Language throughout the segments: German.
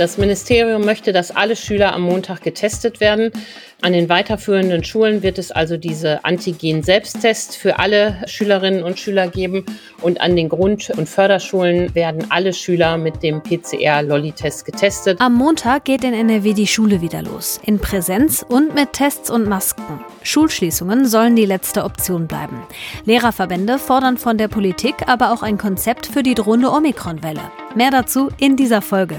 Das Ministerium möchte, dass alle Schüler am Montag getestet werden. An den weiterführenden Schulen wird es also diese Antigen-Selbsttests für alle Schülerinnen und Schüler geben. Und an den Grund- und Förderschulen werden alle Schüler mit dem PCR-Lolli-Test getestet. Am Montag geht in NRW die Schule wieder los. In Präsenz und mit Tests und Masken. Schulschließungen sollen die letzte Option bleiben. Lehrerverbände fordern von der Politik aber auch ein Konzept für die drohende Omikron-Welle. Mehr dazu in dieser Folge.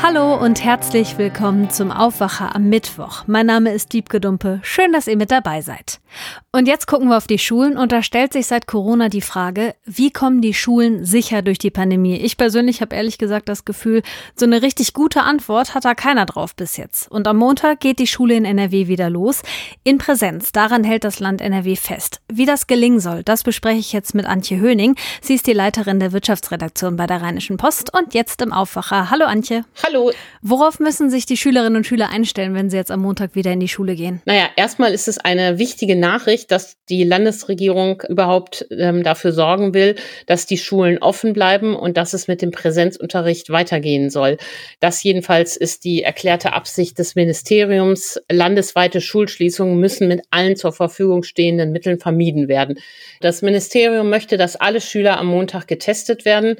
Hallo und herzlich willkommen zum Aufwacher am Mittwoch. Mein Name ist Diebke Dumpe. Schön, dass ihr mit dabei seid. Und jetzt gucken wir auf die Schulen und da stellt sich seit Corona die Frage, wie kommen die Schulen sicher durch die Pandemie? Ich persönlich habe ehrlich gesagt das Gefühl, so eine richtig gute Antwort hat da keiner drauf bis jetzt. Und am Montag geht die Schule in NRW wieder los. In Präsenz. Daran hält das Land NRW fest. Wie das gelingen soll, das bespreche ich jetzt mit Antje Höning. Sie ist die Leiterin der Wirtschaftsredaktion bei der Rheinischen Post und jetzt im Aufwacher. Hallo Antje. Hallo. Worauf müssen sich die Schülerinnen und Schüler einstellen, wenn sie jetzt am Montag wieder in die Schule gehen? Naja, erstmal ist es eine wichtige Nachricht, dass die Landesregierung überhaupt ähm, dafür sorgen will, dass die Schulen offen bleiben und dass es mit dem Präsenzunterricht weitergehen soll. Das jedenfalls ist die erklärte Absicht des Ministeriums. Landesweite Schulschließungen müssen mit allen zur Verfügung stehenden Mitteln vermieden werden. Das Ministerium möchte, dass alle Schüler am Montag getestet werden.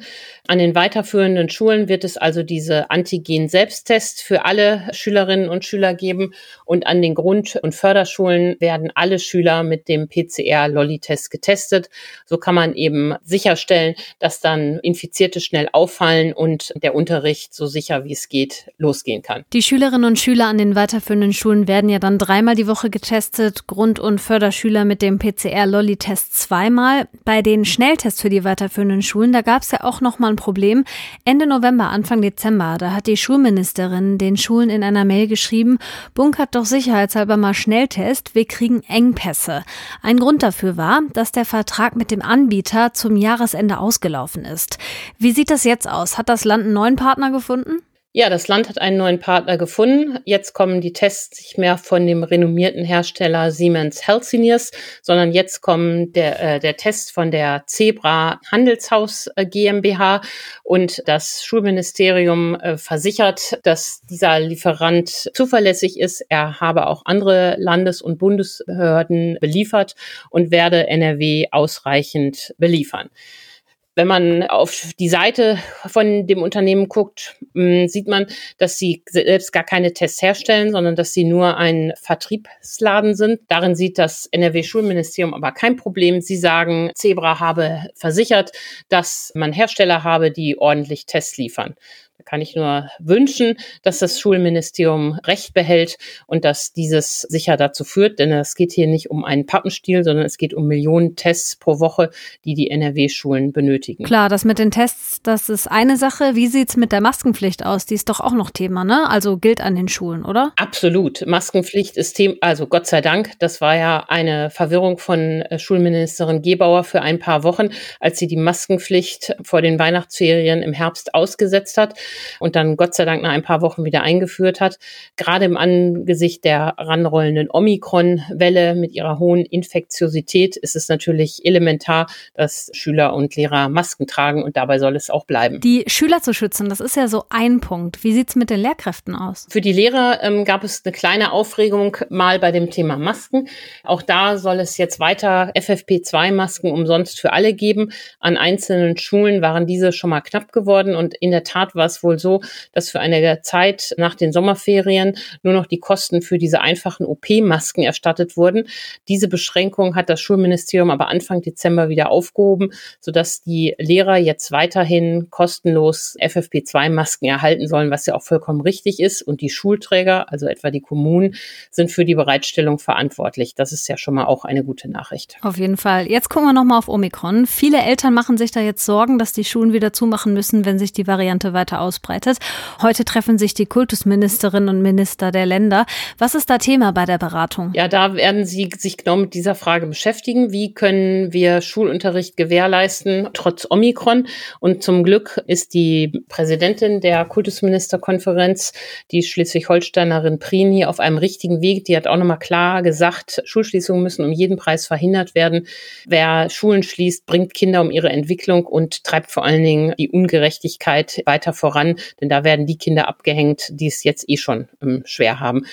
An den weiterführenden Schulen wird es also diese Antigen-Selbsttests für alle Schülerinnen und Schüler geben und an den Grund- und Förderschulen werden alle Schüler mit dem PCR-Lolli-Test getestet. So kann man eben sicherstellen, dass dann Infizierte schnell auffallen und der Unterricht so sicher wie es geht losgehen kann. Die Schülerinnen und Schüler an den weiterführenden Schulen werden ja dann dreimal die Woche getestet, Grund- und Förderschüler mit dem PCR-Lolli-Test zweimal. Bei den Schnelltests für die weiterführenden Schulen, da gab es ja auch noch mal ein Problem. Ende November, Anfang Dezember, da hat die Schulministerin den Schulen in einer Mail geschrieben, bunkert doch sicherheitshalber mal Schnelltest, wir kriegen Engpässe. Ein Grund dafür war, dass der Vertrag mit dem Anbieter zum Jahresende ausgelaufen ist. Wie sieht das jetzt aus? Hat das Land einen neuen Partner gefunden? Ja, das Land hat einen neuen Partner gefunden. Jetzt kommen die Tests nicht mehr von dem renommierten Hersteller Siemens Healthineers, sondern jetzt kommen der, äh, der Test von der Zebra Handelshaus äh, GmbH und das Schulministerium äh, versichert, dass dieser Lieferant zuverlässig ist. Er habe auch andere Landes- und Bundesbehörden beliefert und werde NRW ausreichend beliefern. Wenn man auf die Seite von dem Unternehmen guckt, mm, sieht man, dass sie selbst gar keine Tests herstellen, sondern dass sie nur ein Vertriebsladen sind. Darin sieht das NRW-Schulministerium aber kein Problem. Sie sagen, Zebra habe versichert, dass man Hersteller habe, die ordentlich Tests liefern. Da kann ich nur wünschen, dass das Schulministerium Recht behält und dass dieses sicher dazu führt, denn es geht hier nicht um einen Pappenstiel, sondern es geht um Millionen Tests pro Woche, die die NRW-Schulen benötigen. Klar, das mit den Tests, das ist eine Sache. Wie sieht's mit der Maskenpflicht aus? Die ist doch auch noch Thema, ne? Also gilt an den Schulen, oder? Absolut. Maskenpflicht ist Thema, also Gott sei Dank, das war ja eine Verwirrung von äh, Schulministerin Gebauer für ein paar Wochen, als sie die Maskenpflicht vor den Weihnachtsferien im Herbst ausgesetzt hat und dann Gott sei Dank nach ein paar Wochen wieder eingeführt hat. Gerade im Angesicht der ranrollenden Omikron-Welle mit ihrer hohen Infektiosität ist es natürlich elementar, dass Schüler und Lehrer Masken tragen und dabei soll es auch bleiben. Die Schüler zu schützen, das ist ja so ein Punkt. Wie sieht's mit den Lehrkräften aus? Für die Lehrer ähm, gab es eine kleine Aufregung mal bei dem Thema Masken. Auch da soll es jetzt weiter FFP2-Masken umsonst für alle geben. An einzelnen Schulen waren diese schon mal knapp geworden und in der Tat war es wohl so, dass für eine Zeit nach den Sommerferien nur noch die Kosten für diese einfachen OP-Masken erstattet wurden. Diese Beschränkung hat das Schulministerium aber Anfang Dezember wieder aufgehoben, sodass die Lehrer jetzt weiterhin kostenlos FFP2-Masken erhalten sollen, was ja auch vollkommen richtig ist. Und die Schulträger, also etwa die Kommunen, sind für die Bereitstellung verantwortlich. Das ist ja schon mal auch eine gute Nachricht. Auf jeden Fall. Jetzt gucken wir nochmal auf Omikron. Viele Eltern machen sich da jetzt Sorgen, dass die Schulen wieder zumachen müssen, wenn sich die Variante weiter aus ausbreitet. Heute treffen sich die Kultusministerinnen und Minister der Länder. Was ist da Thema bei der Beratung? Ja, da werden sie sich genau mit dieser Frage beschäftigen. Wie können wir Schulunterricht gewährleisten, trotz Omikron? Und zum Glück ist die Präsidentin der Kultusministerkonferenz, die Schleswig-Holsteinerin Prini, auf einem richtigen Weg. Die hat auch nochmal klar gesagt, Schulschließungen müssen um jeden Preis verhindert werden. Wer Schulen schließt, bringt Kinder um ihre Entwicklung und treibt vor allen Dingen die Ungerechtigkeit weiter voran, denn da werden die Kinder abgehängt, die es jetzt eh schon ähm, schwer haben.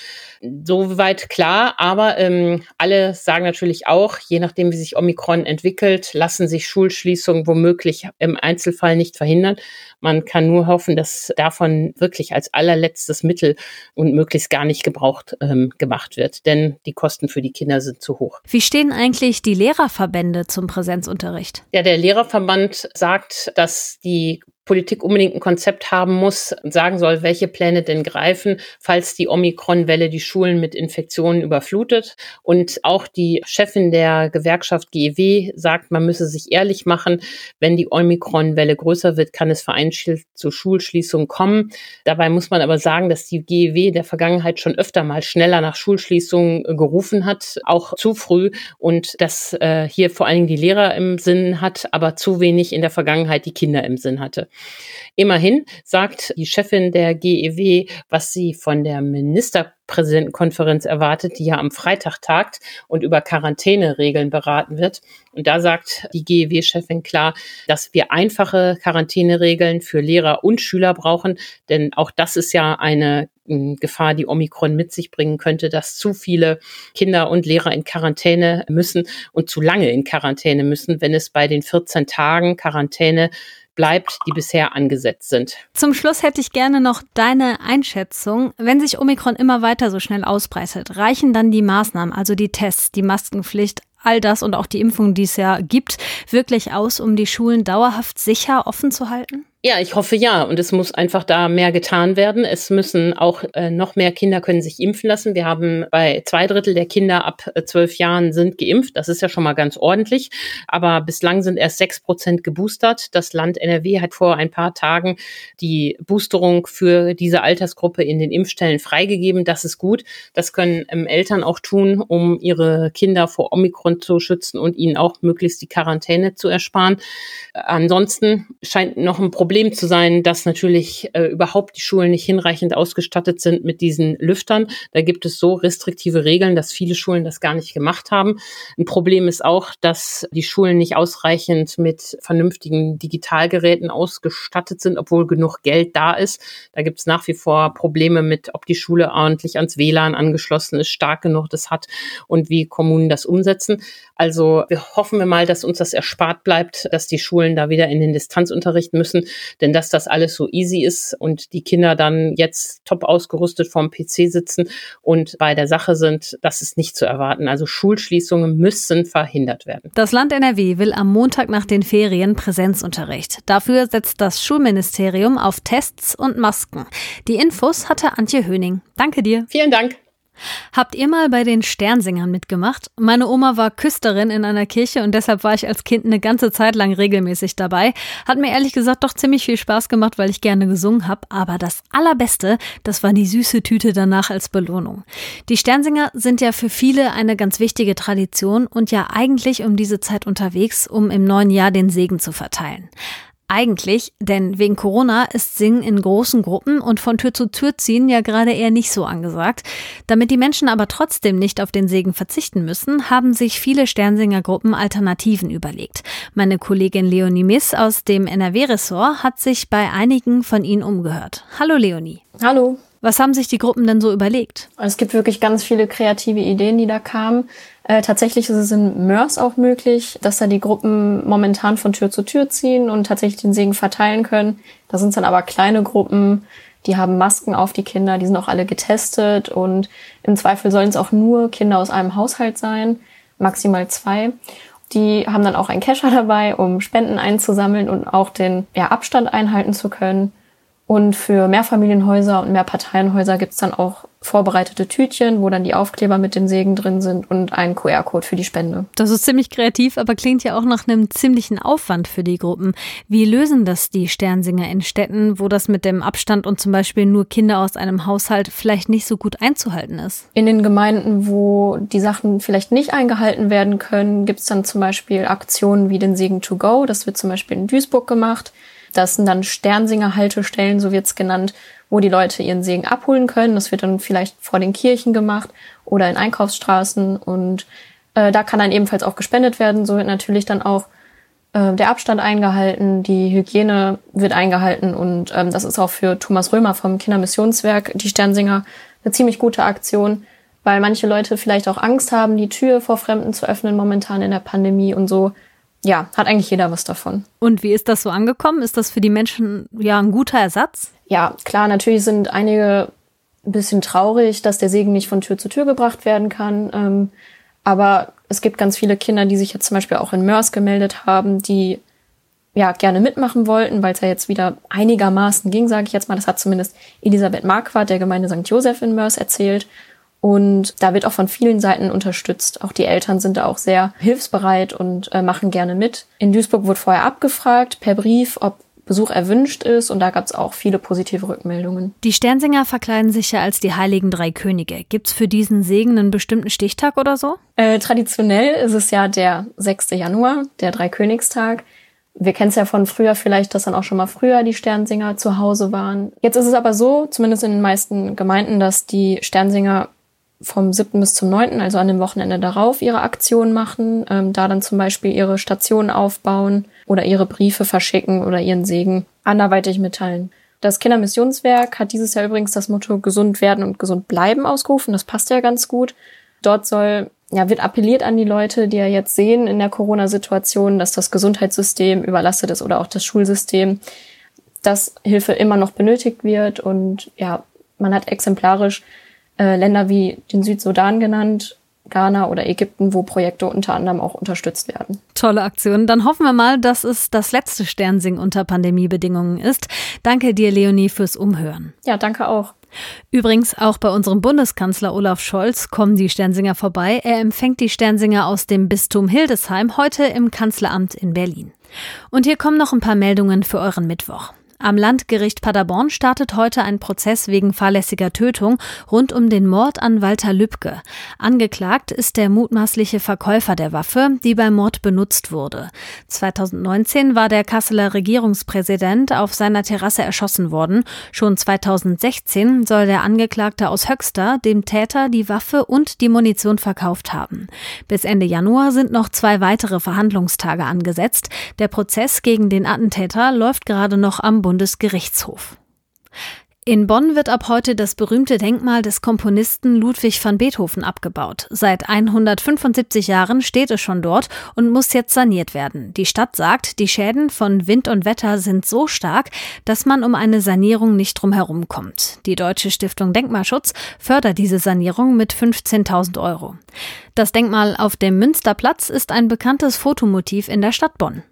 Soweit klar, aber ähm, alle sagen natürlich auch, je nachdem, wie sich Omikron entwickelt, lassen sich Schulschließungen womöglich im Einzelfall nicht verhindern. Man kann nur hoffen, dass davon wirklich als allerletztes Mittel und möglichst gar nicht gebraucht ähm, gemacht wird, denn die Kosten für die Kinder sind zu hoch. Wie stehen eigentlich die Lehrerverbände zum Präsenzunterricht? Ja, der Lehrerverband sagt, dass die Politik unbedingt ein Konzept haben muss sagen soll, welche Pläne denn greifen, falls die Omikron-Welle die Schulen mit Infektionen überflutet. Und auch die Chefin der Gewerkschaft GEW sagt, man müsse sich ehrlich machen, wenn die Omikron-Welle größer wird, kann es vereinzelt zu Schulschließungen kommen. Dabei muss man aber sagen, dass die GEW der Vergangenheit schon öfter mal schneller nach Schulschließungen gerufen hat, auch zu früh und dass äh, hier vor allen Dingen die Lehrer im Sinn hat, aber zu wenig in der Vergangenheit die Kinder im Sinn hatte. Immerhin sagt die Chefin der GEW, was sie von der Ministerpräsidentenkonferenz erwartet, die ja am Freitag tagt und über Quarantäneregeln beraten wird. Und da sagt die GEW-Chefin klar, dass wir einfache Quarantäneregeln für Lehrer und Schüler brauchen, denn auch das ist ja eine hm, Gefahr, die Omikron mit sich bringen könnte, dass zu viele Kinder und Lehrer in Quarantäne müssen und zu lange in Quarantäne müssen, wenn es bei den 14 Tagen Quarantäne bleibt, die bisher angesetzt sind. Zum Schluss hätte ich gerne noch deine Einschätzung. Wenn sich Omikron immer weiter so schnell ausbreitet, reichen dann die Maßnahmen, also die Tests, die Maskenpflicht, all das und auch die Impfung, die es ja gibt, wirklich aus, um die Schulen dauerhaft sicher offen zu halten? Ja, ich hoffe ja. Und es muss einfach da mehr getan werden. Es müssen auch äh, noch mehr Kinder können sich impfen lassen. Wir haben bei zwei Drittel der Kinder ab äh, zwölf Jahren sind geimpft. Das ist ja schon mal ganz ordentlich. Aber bislang sind erst sechs Prozent geboostert. Das Land NRW hat vor ein paar Tagen die Boosterung für diese Altersgruppe in den Impfstellen freigegeben. Das ist gut. Das können ähm, Eltern auch tun, um ihre Kinder vor Omikron zu schützen und ihnen auch möglichst die Quarantäne zu ersparen. Äh, ansonsten scheint noch ein Problem Problem zu sein, dass natürlich äh, überhaupt die Schulen nicht hinreichend ausgestattet sind mit diesen Lüftern. Da gibt es so restriktive Regeln, dass viele Schulen das gar nicht gemacht haben. Ein Problem ist auch, dass die Schulen nicht ausreichend mit vernünftigen Digitalgeräten ausgestattet sind, obwohl genug Geld da ist. Da gibt es nach wie vor Probleme mit, ob die Schule ordentlich ans WLAN angeschlossen ist, stark genug das hat und wie Kommunen das umsetzen. Also wir hoffen wir mal, dass uns das erspart bleibt, dass die Schulen da wieder in den Distanzunterricht müssen. Denn dass das alles so easy ist und die Kinder dann jetzt top ausgerüstet vorm PC sitzen und bei der Sache sind, das ist nicht zu erwarten. Also Schulschließungen müssen verhindert werden. Das Land NRW will am Montag nach den Ferien Präsenzunterricht. Dafür setzt das Schulministerium auf Tests und Masken. Die Infos hatte Antje Höning. Danke dir. Vielen Dank. Habt ihr mal bei den Sternsingern mitgemacht? Meine Oma war Küsterin in einer Kirche und deshalb war ich als Kind eine ganze Zeit lang regelmäßig dabei. Hat mir ehrlich gesagt doch ziemlich viel Spaß gemacht, weil ich gerne gesungen habe. Aber das Allerbeste, das war die süße Tüte danach als Belohnung. Die Sternsinger sind ja für viele eine ganz wichtige Tradition und ja eigentlich um diese Zeit unterwegs, um im neuen Jahr den Segen zu verteilen. Eigentlich, denn wegen Corona ist Singen in großen Gruppen und von Tür zu Tür ziehen ja gerade eher nicht so angesagt. Damit die Menschen aber trotzdem nicht auf den Segen verzichten müssen, haben sich viele Sternsingergruppen Alternativen überlegt. Meine Kollegin Leonie Miss aus dem NRW-Ressort hat sich bei einigen von ihnen umgehört. Hallo Leonie. Hallo. Was haben sich die Gruppen denn so überlegt? Es gibt wirklich ganz viele kreative Ideen, die da kamen. Äh, tatsächlich ist es in Mörs auch möglich, dass da die Gruppen momentan von Tür zu Tür ziehen und tatsächlich den Segen verteilen können. Da sind es dann aber kleine Gruppen, die haben Masken auf die Kinder, die sind auch alle getestet und im Zweifel sollen es auch nur Kinder aus einem Haushalt sein, maximal zwei. Die haben dann auch einen Kescher dabei, um Spenden einzusammeln und auch den ja, Abstand einhalten zu können. Und für Mehrfamilienhäuser und Mehrparteienhäuser gibt's dann auch vorbereitete Tütchen, wo dann die Aufkleber mit den Segen drin sind und ein QR-Code für die Spende. Das ist ziemlich kreativ, aber klingt ja auch nach einem ziemlichen Aufwand für die Gruppen. Wie lösen das die Sternsinger in Städten, wo das mit dem Abstand und zum Beispiel nur Kinder aus einem Haushalt vielleicht nicht so gut einzuhalten ist? In den Gemeinden, wo die Sachen vielleicht nicht eingehalten werden können, gibt's dann zum Beispiel Aktionen wie den Segen to go. Das wird zum Beispiel in Duisburg gemacht. Das sind dann Sternsinger-Haltestellen, so wird's genannt, wo die Leute ihren Segen abholen können. Das wird dann vielleicht vor den Kirchen gemacht oder in Einkaufsstraßen und äh, da kann dann ebenfalls auch gespendet werden. So wird natürlich dann auch äh, der Abstand eingehalten, die Hygiene wird eingehalten und ähm, das ist auch für Thomas Römer vom Kindermissionswerk, die Sternsinger, eine ziemlich gute Aktion, weil manche Leute vielleicht auch Angst haben, die Tür vor Fremden zu öffnen momentan in der Pandemie und so ja, hat eigentlich jeder was davon. Und wie ist das so angekommen? Ist das für die Menschen ja ein guter Ersatz? Ja, klar, natürlich sind einige ein bisschen traurig, dass der Segen nicht von Tür zu Tür gebracht werden kann. Ähm, aber es gibt ganz viele Kinder, die sich jetzt zum Beispiel auch in Mörs gemeldet haben, die ja gerne mitmachen wollten, weil es ja jetzt wieder einigermaßen ging, sage ich jetzt mal. Das hat zumindest Elisabeth Marquardt der Gemeinde St. Joseph in Mörs erzählt. Und da wird auch von vielen Seiten unterstützt. Auch die Eltern sind da auch sehr hilfsbereit und äh, machen gerne mit. In Duisburg wurde vorher abgefragt per Brief, ob Besuch erwünscht ist und da gab es auch viele positive Rückmeldungen. Die Sternsinger verkleiden sich ja als die heiligen drei Könige. Gibt's für diesen Segen einen bestimmten Stichtag oder so? Äh, traditionell ist es ja der 6. Januar, der Dreikönigstag. Wir kennen es ja von früher vielleicht, dass dann auch schon mal früher die Sternsinger zu Hause waren. Jetzt ist es aber so, zumindest in den meisten Gemeinden, dass die Sternsinger vom 7. bis zum 9., also an dem Wochenende darauf, ihre Aktion machen, ähm, da dann zum Beispiel ihre Station aufbauen oder ihre Briefe verschicken oder ihren Segen anderweitig mitteilen. Das Kindermissionswerk hat dieses Jahr übrigens das Motto gesund werden und gesund bleiben ausgerufen. Das passt ja ganz gut. Dort soll, ja, wird appelliert an die Leute, die ja jetzt sehen in der Corona-Situation, dass das Gesundheitssystem überlastet ist oder auch das Schulsystem, dass Hilfe immer noch benötigt wird und ja, man hat exemplarisch äh, Länder wie den Südsudan genannt, Ghana oder Ägypten, wo Projekte unter anderem auch unterstützt werden. Tolle Aktion. Dann hoffen wir mal, dass es das letzte Sternsing unter Pandemiebedingungen ist. Danke dir, Leonie, fürs Umhören. Ja, danke auch. Übrigens, auch bei unserem Bundeskanzler Olaf Scholz kommen die Sternsinger vorbei. Er empfängt die Sternsinger aus dem Bistum Hildesheim heute im Kanzleramt in Berlin. Und hier kommen noch ein paar Meldungen für euren Mittwoch. Am Landgericht Paderborn startet heute ein Prozess wegen fahrlässiger Tötung rund um den Mord an Walter Lübcke. Angeklagt ist der mutmaßliche Verkäufer der Waffe, die beim Mord benutzt wurde. 2019 war der Kasseler Regierungspräsident auf seiner Terrasse erschossen worden. Schon 2016 soll der Angeklagte aus Höxter dem Täter die Waffe und die Munition verkauft haben. Bis Ende Januar sind noch zwei weitere Verhandlungstage angesetzt. Der Prozess gegen den Attentäter läuft gerade noch am Bundesgerichtshof. In Bonn wird ab heute das berühmte Denkmal des Komponisten Ludwig van Beethoven abgebaut. Seit 175 Jahren steht es schon dort und muss jetzt saniert werden. Die Stadt sagt, die Schäden von Wind und Wetter sind so stark, dass man um eine Sanierung nicht drumherum kommt. Die Deutsche Stiftung Denkmalschutz fördert diese Sanierung mit 15.000 Euro. Das Denkmal auf dem Münsterplatz ist ein bekanntes Fotomotiv in der Stadt Bonn.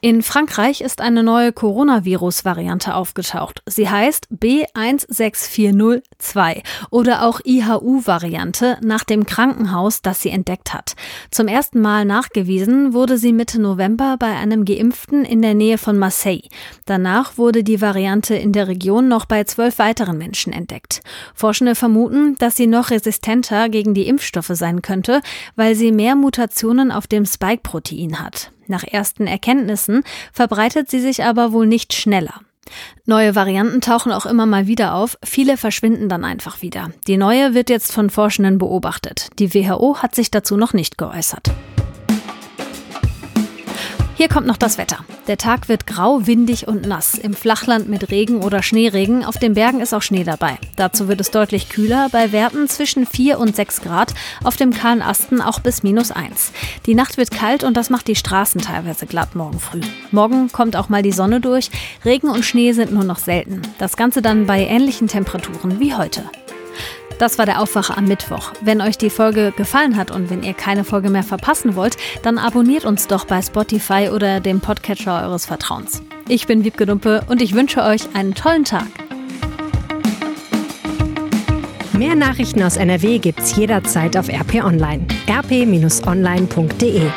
In Frankreich ist eine neue Coronavirus-Variante aufgetaucht. Sie heißt B16402 oder auch IHU-Variante nach dem Krankenhaus, das sie entdeckt hat. Zum ersten Mal nachgewiesen wurde sie Mitte November bei einem Geimpften in der Nähe von Marseille. Danach wurde die Variante in der Region noch bei zwölf weiteren Menschen entdeckt. Forschende vermuten, dass sie noch resistenter gegen die Impfstoffe sein könnte, weil sie mehr Mutationen auf dem Spike-Protein hat. Nach ersten Erkenntnissen verbreitet sie sich aber wohl nicht schneller. Neue Varianten tauchen auch immer mal wieder auf, viele verschwinden dann einfach wieder. Die neue wird jetzt von Forschenden beobachtet. Die WHO hat sich dazu noch nicht geäußert. Hier kommt noch das Wetter. Der Tag wird grau, windig und nass. Im Flachland mit Regen oder Schneeregen. Auf den Bergen ist auch Schnee dabei. Dazu wird es deutlich kühler, bei Werten zwischen 4 und 6 Grad. Auf dem kahlen Asten auch bis minus 1. Die Nacht wird kalt und das macht die Straßen teilweise glatt morgen früh. Morgen kommt auch mal die Sonne durch. Regen und Schnee sind nur noch selten. Das Ganze dann bei ähnlichen Temperaturen wie heute. Das war der Aufwacher am Mittwoch. Wenn euch die Folge gefallen hat und wenn ihr keine Folge mehr verpassen wollt, dann abonniert uns doch bei Spotify oder dem Podcatcher eures Vertrauens. Ich bin Wiebke Dumpe und ich wünsche euch einen tollen Tag. Mehr Nachrichten aus NRW gibt's jederzeit auf RP Online. rp-online.de